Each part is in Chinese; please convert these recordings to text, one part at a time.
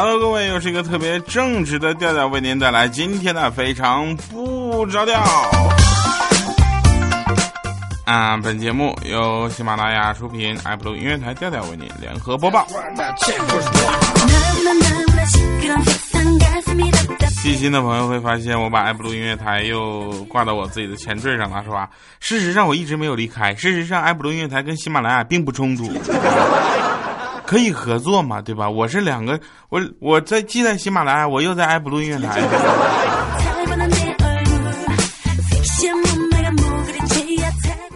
Hello，各位，又是一个特别正直的调调，为您带来今天的非常不着调。啊，本节目由喜马拉雅出品，爱普鲁音乐台调调为您联合播报。细心的朋友会发现，我把爱普鲁音乐台又挂到我自己的前缀上了，是吧？事实上，我一直没有离开。事实上，爱普鲁音乐台跟喜马拉雅并不冲突。可以合作嘛，对吧？我是两个，我我在既在喜马拉雅，我又在爱普路音乐台。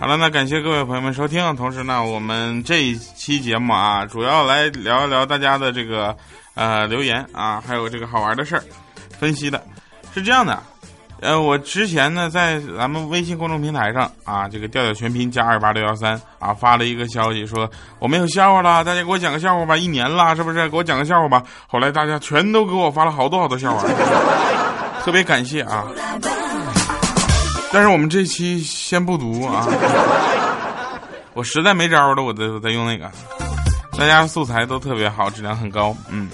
好了，那感谢各位朋友们收听，同时呢，我们这一期节目啊，主要来聊一聊大家的这个呃留言啊，还有这个好玩的事儿，分析的，是这样的。呃，我之前呢，在咱们微信公众平台上啊，这个调调全拼加二八六幺三啊，发了一个消息说我没有笑话了，大家给我讲个笑话吧，一年了是不是？给我讲个笑话吧。后来大家全都给我发了好多好多笑话，特别感谢啊。但是我们这期先不读啊，我实在没招了，我再我再用那个，大家素材都特别好，质量很高，嗯。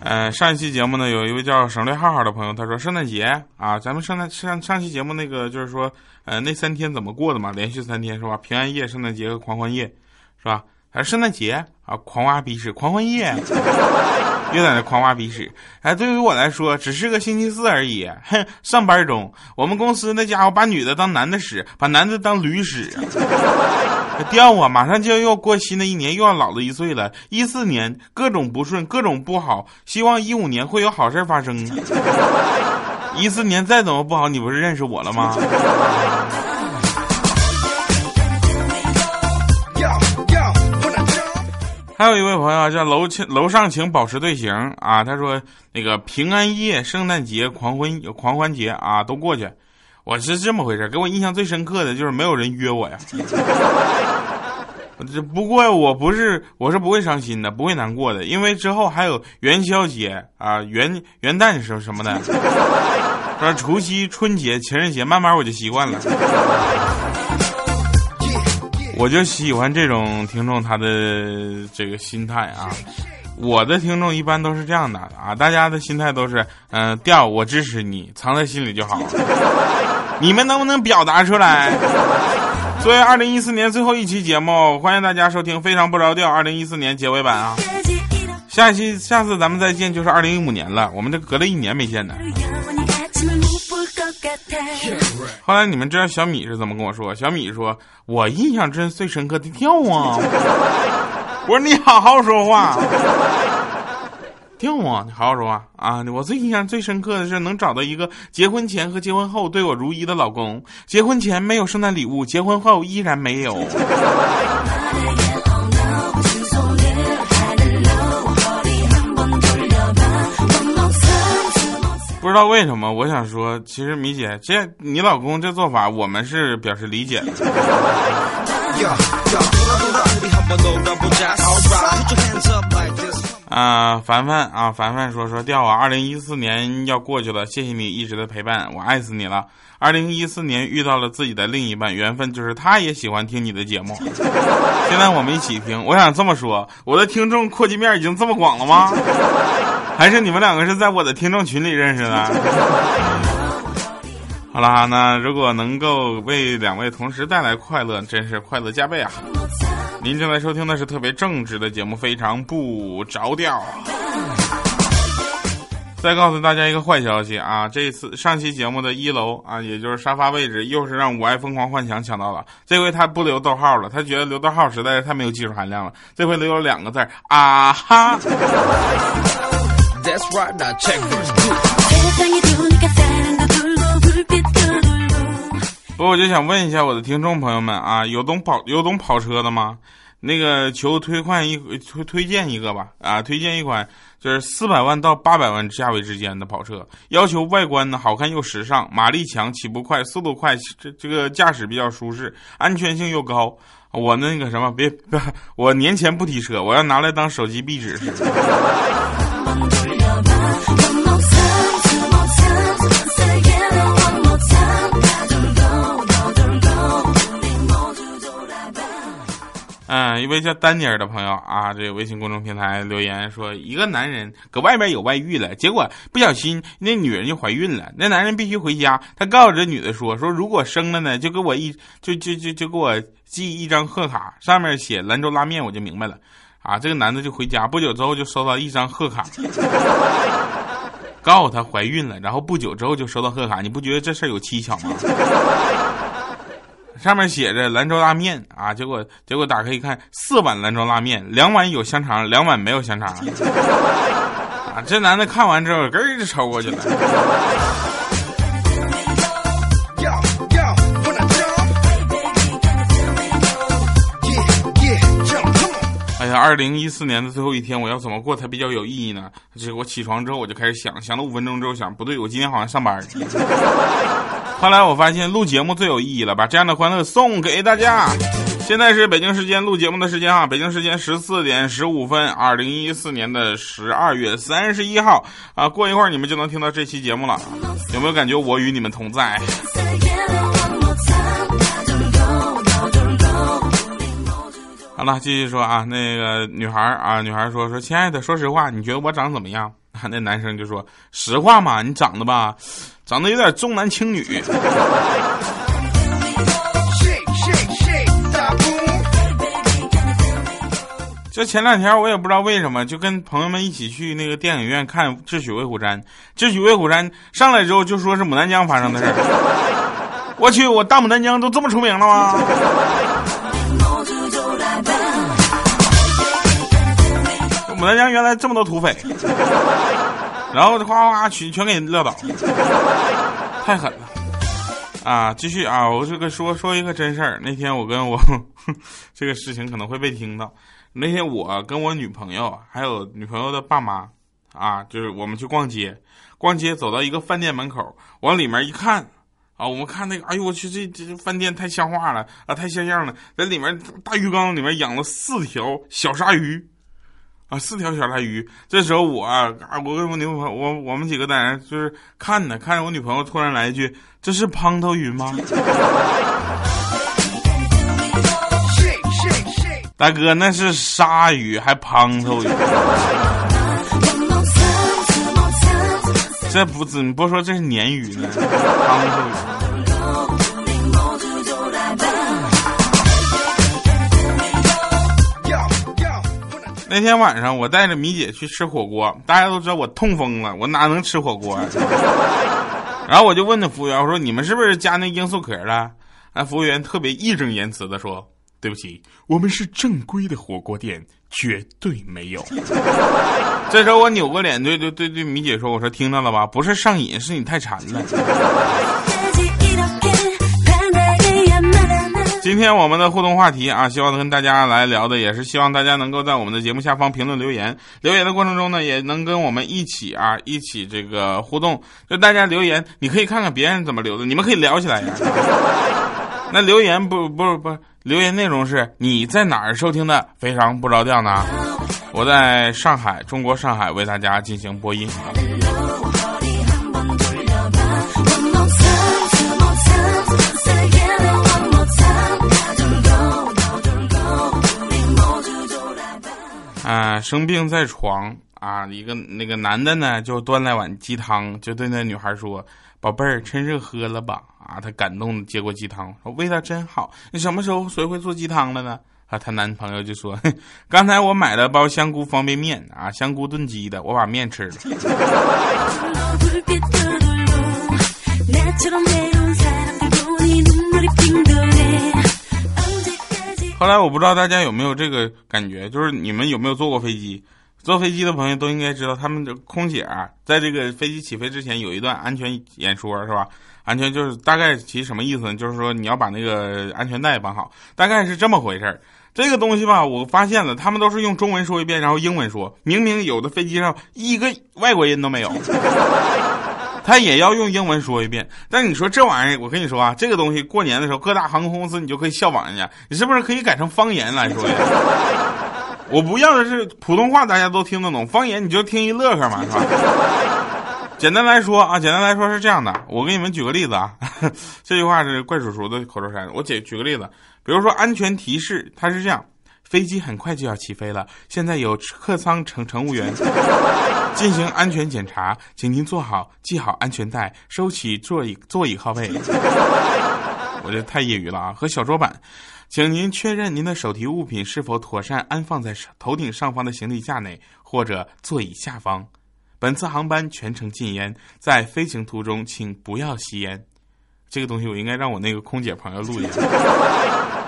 呃，上一期节目呢，有一位叫省略号号的朋友，他说圣诞节啊，咱们圣诞上上期节目那个就是说，呃，那三天怎么过的嘛？连续三天是吧？平安夜、圣诞节和狂欢夜，是吧？还是圣诞节啊？狂挖鼻屎，狂欢夜，又在那狂挖鼻屎。哎，对于我来说，只是个星期四而已。哼，上班中，我们公司那家伙把女的当男的使，把男的当驴使。掉啊！马上就要过新的一年，又要老了一岁了。一四年各种不顺，各种不好，希望一五年会有好事发生。一四年再怎么不好，你不是认识我了吗？还有一位朋友叫楼请楼上请保持队形啊，他说那个平安夜、圣诞节、狂欢狂欢节啊都过去。我是这么回事，给我印象最深刻的就是没有人约我呀。这 不过我不是，我是不会伤心的，不会难过的，因为之后还有元宵节啊、元元旦什什么的，说除夕、春节、情人节，慢慢我就习惯了。我就喜欢这种听众他的这个心态啊。我的听众一般都是这样的啊，大家的心态都是，嗯，调我支持你，藏在心里就好。你们能不能表达出来？作为二零一四年最后一期节目，欢迎大家收听《非常不着调》二零一四年结尾版啊。下期下次咱们再见就是二零一五年了，我们这隔了一年没见呢。后来你们知道小米是怎么跟我说？小米说：“我印象真最深刻的跳啊。”我说你好好说话，跳啊，你好好说话啊！我最印象最深刻的是能找到一个结婚前和结婚后对我如一的老公。结婚前没有圣诞礼物，结婚后依然没有。不知道为什么，我想说，其实米姐，这你老公这做法，我们是表示理解的。啊，凡凡啊，凡凡说说调啊，二零一四年要过去了，谢谢你一直的陪伴，我爱死你了。二零一四年遇到了自己的另一半，缘分就是他也喜欢听你的节目，现在我们一起听。我想这么说，我的听众扩及面已经这么广了吗？还是你们两个是在我的听众群里认识的？好了，那如果能够为两位同时带来快乐，真是快乐加倍啊！您正在收听的是特别正直的节目，非常不着调。再告诉大家一个坏消息啊，这次上期节目的一楼啊，也就是沙发位置，又是让我爱疯狂幻想抢到了。这回他不留逗号了，他觉得留逗号实在是太没有技术含量了。这回留了两个字啊哈。不，我就想问一下我的听众朋友们啊，有懂跑有懂跑车的吗？那个求推荐一推推荐一个吧。啊，推荐一款就是四百万到八百万价位之间的跑车，要求外观呢好看又时尚，马力强，起步快，速度快，这这个驾驶比较舒适，安全性又高。我那个什么，别别，我年前不提车，我要拿来当手机壁纸一位叫丹尼尔的朋友啊，这个微信公众平台留言说，一个男人搁外边有外遇了，结果不小心那女人就怀孕了，那男人必须回家，他告诉这女的说，说如果生了呢，就给我一就就就就给我寄一张贺卡，上面写兰州拉面，我就明白了。啊，这个男的就回家，不久之后就收到一张贺卡，告诉他怀孕了，然后不久之后就收到贺卡，你不觉得这事儿有蹊跷吗？上面写着兰州拉面啊，结果结果打开一看，四碗兰州拉面，两碗有香肠，两碗没有香肠。啊，这男的看完之后，咯就抽过去了。呀，二零一四年的最后一天，我要怎么过才比较有意义呢？这我起床之后我就开始想，想了五分钟之后想，不对，我今天好像上班。后来我发现录节目最有意义了，把这样的欢乐送给大家。现在是北京时间录节目的时间啊，北京时间十四点十五分，二零一四年的十二月三十一号啊，过一会儿你们就能听到这期节目了。有没有感觉我与你们同在？好了，继续说啊，那个女孩啊，女孩说说，亲爱的，说实话，你觉得我长怎么样？那男生就说，实话嘛，你长得吧，长得有点重男轻女。就前两天我也不知道为什么，就跟朋友们一起去那个电影院看《智取威虎山》，《智取威虎山》上来之后就说是牡丹江发生的事儿。我去，我大牡丹江都这么出名了吗？牡丹江原来这么多土匪，然后哗哗哗全全给撂倒，太狠了啊！继续啊，我这个说说一个真事儿。那天我跟我 这个事情可能会被听到。那天我跟我女朋友还有女朋友的爸妈啊，就是我们去逛街，逛街走到一个饭店门口，往里面一看啊，我们看那个，哎呦我去，这这饭店太像话了啊，太像样了，在里面大鱼缸里面养了四条小鲨鱼。啊，四条小鲨鱼。这时候我啊，我跟我女朋友，我我们几个在那就是看呢，看着我女朋友突然来一句：“这是胖头鱼吗？” 大哥，那是鲨鱼，还胖头鱼？这不你不说这是鲶鱼呢？胖头鱼。那天晚上，我带着米姐去吃火锅，大家都知道我痛风了，我哪能吃火锅？啊 然后我就问那服务员，我说：“你们是不是加那罂粟壳了？”那服务员特别义正言辞的说：“对不起，我们是正规的火锅店，绝对没有。”这时候我扭过脸对对对对米姐说：“我说听到了吧？不是上瘾，是你太馋了。”今天我们的互动话题啊，希望跟大家来聊的，也是希望大家能够在我们的节目下方评论留言。留言的过程中呢，也能跟我们一起啊，一起这个互动。就大家留言，你可以看看别人怎么留的，你们可以聊起来呀。那留言不不不，留言内容是你在哪儿收听的？非常不着调呢。我在上海，中国上海为大家进行播音。啊，生病在床啊，一个那个男的呢，就端来碗鸡汤，就对那女孩说：“宝贝儿，趁热喝了吧。”啊，他感动接过鸡汤，说：“味道真好。你什么时候学会做鸡汤了呢？”啊，她男朋友就说：“ 刚才我买了包香菇方便面啊，香菇炖鸡的，我把面吃了。”后来我不知道大家有没有这个感觉，就是你们有没有坐过飞机？坐飞机的朋友都应该知道，他们的空姐啊，在这个飞机起飞之前有一段安全演说，是吧？安全就是大概其实什么意思呢？就是说你要把那个安全带绑好，大概是这么回事儿。这个东西吧，我发现了，他们都是用中文说一遍，然后英文说，明明有的飞机上一个外国人都没有。他也要用英文说一遍，但你说这玩意儿，我跟你说啊，这个东西过年的时候，各大航空公司你就可以效仿人家，你是不是可以改成方言来说呀？我不要的是普通话，大家都听得懂，方言你就听一乐呵嘛，是吧？简单来说啊，简单来说是这样的，我给你们举个例子啊，这句话是怪叔叔的口头禅，我举举个例子，比如说安全提示，它是这样：飞机很快就要起飞了，现在有客舱乘乘务员 进行安全检查，请您坐好，系好安全带，收起座椅座椅靠背。我这太业余了啊！和小桌板，请您确认您的手提物品是否妥善安放在头顶上方的行李架内或者座椅下方。本次航班全程禁烟，在飞行途中请不要吸烟。这个东西我应该让我那个空姐朋友录一下。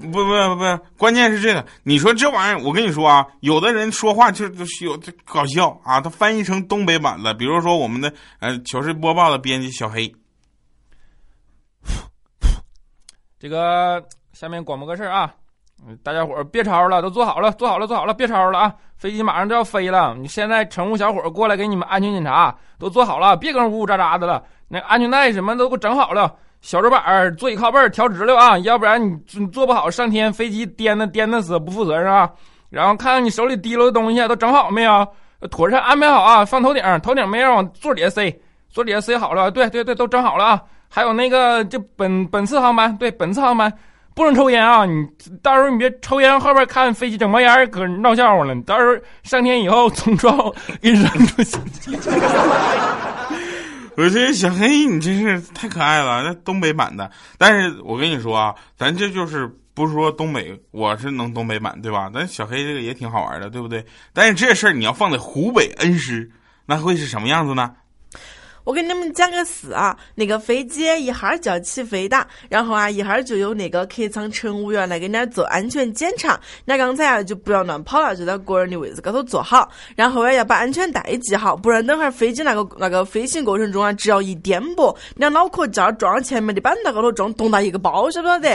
不不不不，关键是这个，你说这玩意儿，我跟你说啊，有的人说话就就是有搞笑啊，他翻译成东北版了。比如说我们的呃糗事播报的编辑小黑，这个下面广播个事儿啊。大家伙儿别吵了，都坐好了，坐好了，坐好了，别吵了啊！飞机马上就要飞了，你现在乘务小伙过来给你们安全检查，都坐好了，别跟呜呜喳喳的了。那安全带什么都给我整好了，小桌板儿、座椅靠背调直溜啊，要不然你你坐不好，上天飞机颠的颠的死，不负责任啊！然后看看你手里提溜的东西都整好没有？妥善安排好啊，放头顶，头顶没人往座底下塞，座底下塞好了，对对对，都整好了啊！还有那个，就本本次航班，对本次航班。不能抽烟啊！你到时候你别抽烟，后边看飞机整冒烟，可闹笑话了。你到时候上天以后总撞给扔出去。我这小黑，你真是太可爱了，那东北版的。但是我跟你说啊，咱这就是不是说东北，我是能东北版，对吧？咱小黑这个也挺好玩的，对不对？但是这事儿你要放在湖北恩施，那会是什么样子呢？我给你们讲个事啊，那个飞机一哈儿就要起飞哒，然后啊一哈儿就有那个客舱乘务员来给你做安全检查。那刚才啊就不要乱跑了，就在个人的位置高头坐好，然后啊要把安全带系好，不然等会儿飞机那个那个飞行过程中啊，只要一颠簸，你脑壳就要撞前面的板凳高头撞，咚到一个包，晓不晓得？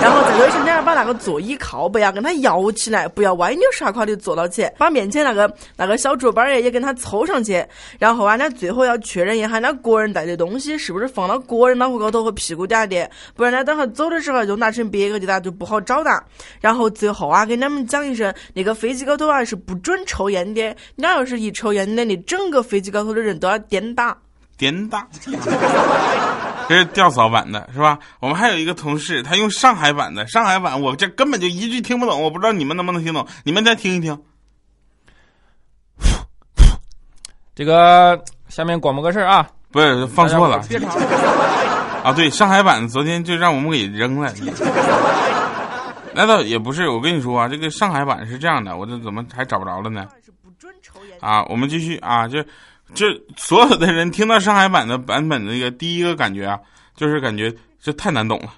然后再就是你要把那个座椅靠背啊跟它摇起来，不要歪扭傻垮的坐到起，把面前那个那个小桌板儿也跟它凑上去，然后啊那最后要确认一下。那个人带的东西是不是放到个人脑壳高头和屁股底下的？不然呢，等下走的时候就拿成别个的，了就不好找了。然后最后啊，跟他们讲一声，那个飞机高头啊是不准抽烟的。你要是一抽烟，那你整个飞机高头的人都要颠打。颠打，这是吊嫂版的，是吧？我们还有一个同事，他用上海版的，上海版我这根本就一句听不懂，我不知道你们能不能听懂，你们再听一听。这个。下面广播个事儿啊，不是放错了，啊！对，上海版昨天就让我们给扔了。那倒也不是，我跟你说啊，这个上海版是这样的，我这怎么还找不着了呢？啊，我们继续啊，就就所有的人听到上海版的版本的那个第一个感觉啊，就是感觉这太难懂了。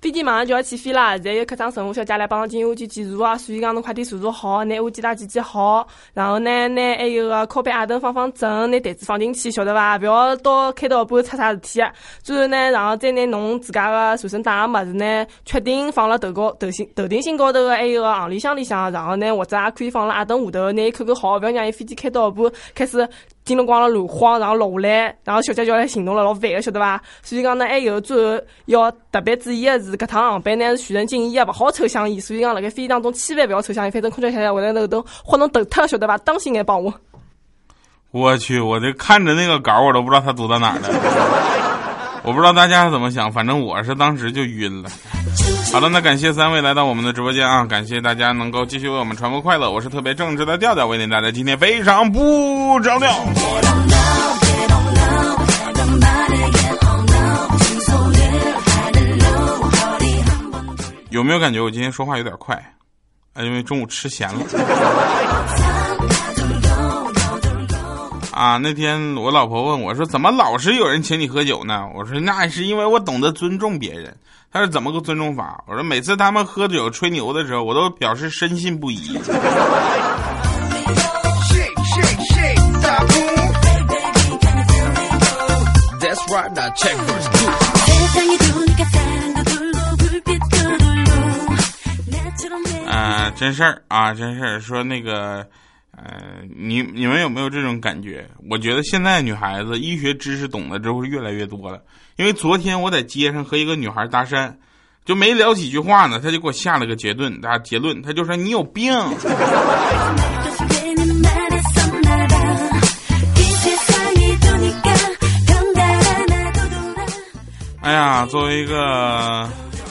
飞机马上就要起飞了，现在有客舱乘务小姐来帮进屋去检查啊，所以讲侬快点速度好，拿屋记打记记好，然后呢，拿还有个靠背矮凳放放正，拿袋子放进去，晓得伐？不要到开到半出啥事体。最后呢，然后再拿侬自家个随身带个物事呢，确定放了头高头心头顶心高头个还有个行李箱里向，然后呢，或者也可以放了矮凳下头，拿伊扣扣好，不要让伊飞机开到一半开始。叮了咣了乱晃，然后落下来，然后小姐就来行动了，老烦的，晓得伐？所以讲呢，还有最后要特别注意的是，搿趟航班呢是全程禁烟，勿好抽香烟。所以讲，辣盖飞机当中千万勿要抽香烟，反正空调下来会在那都活侬头脱，晓得伐？当心眼帮我。我去，我这看着那个稿，我都不知道他读到哪了。我不知道大家怎么想，反正我是当时就晕了。好的，那感谢三位来到我们的直播间啊！感谢大家能够继续为我们传播快乐。我是特别正直的调调，为您带来今天非常不着调。有没有感觉我今天说话有点快？啊，因为中午吃咸了。啊，那天我老婆问我说：“怎么老是有人请你喝酒呢？”我说：“那是因为我懂得尊重别人。”他说：“怎么个尊重法？”我说：“每次他们喝酒吹牛的时候，我都表示深信不疑。”啊，真事儿啊，真事儿，说那个。呃，你你们有没有这种感觉？我觉得现在女孩子医学知识懂得之后越来越多了。因为昨天我在街上和一个女孩搭讪，就没聊几句话呢，他就给我下了个结论，啊结论他就说你有病。哎呀，作为一个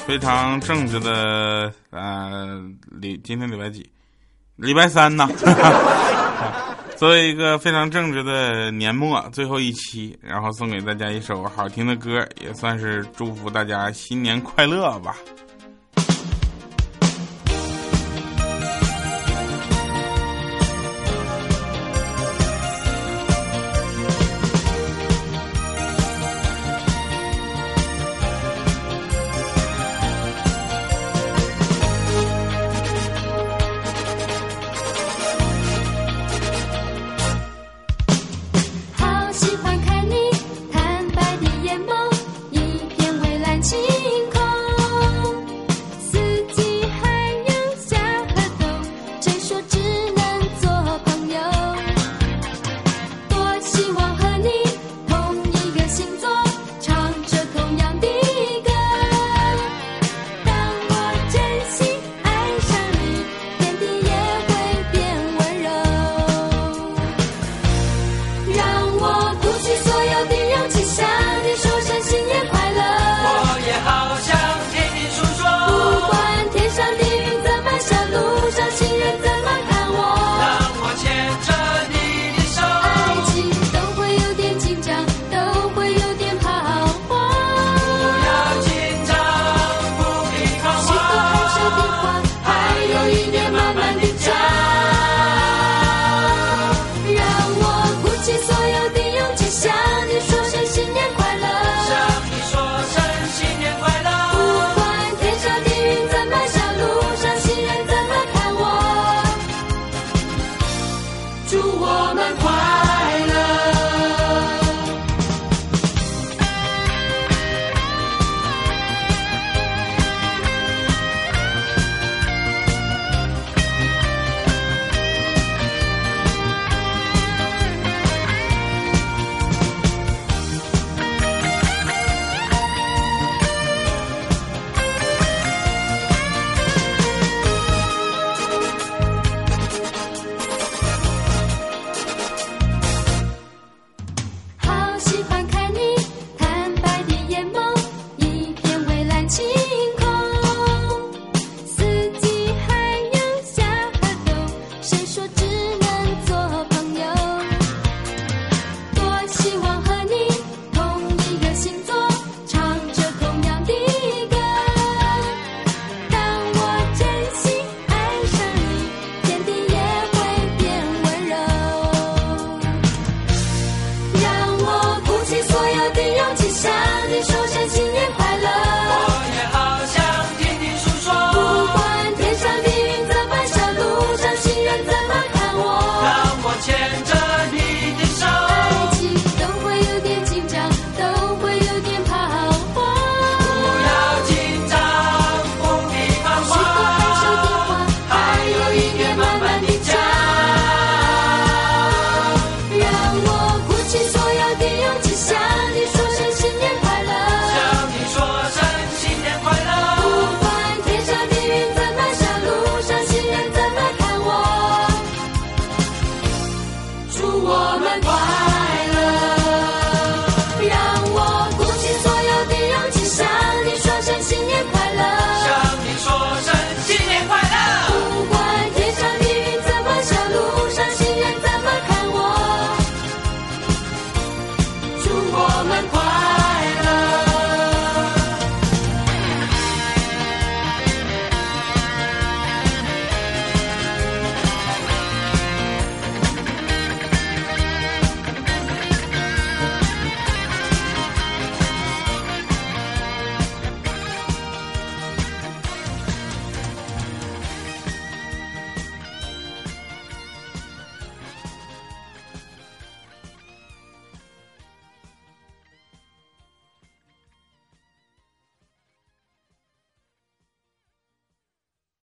非常正直的呃，礼今天礼拜几？礼拜三呢，作为一个非常正直的年末最后一期，然后送给大家一首好听的歌，也算是祝福大家新年快乐吧。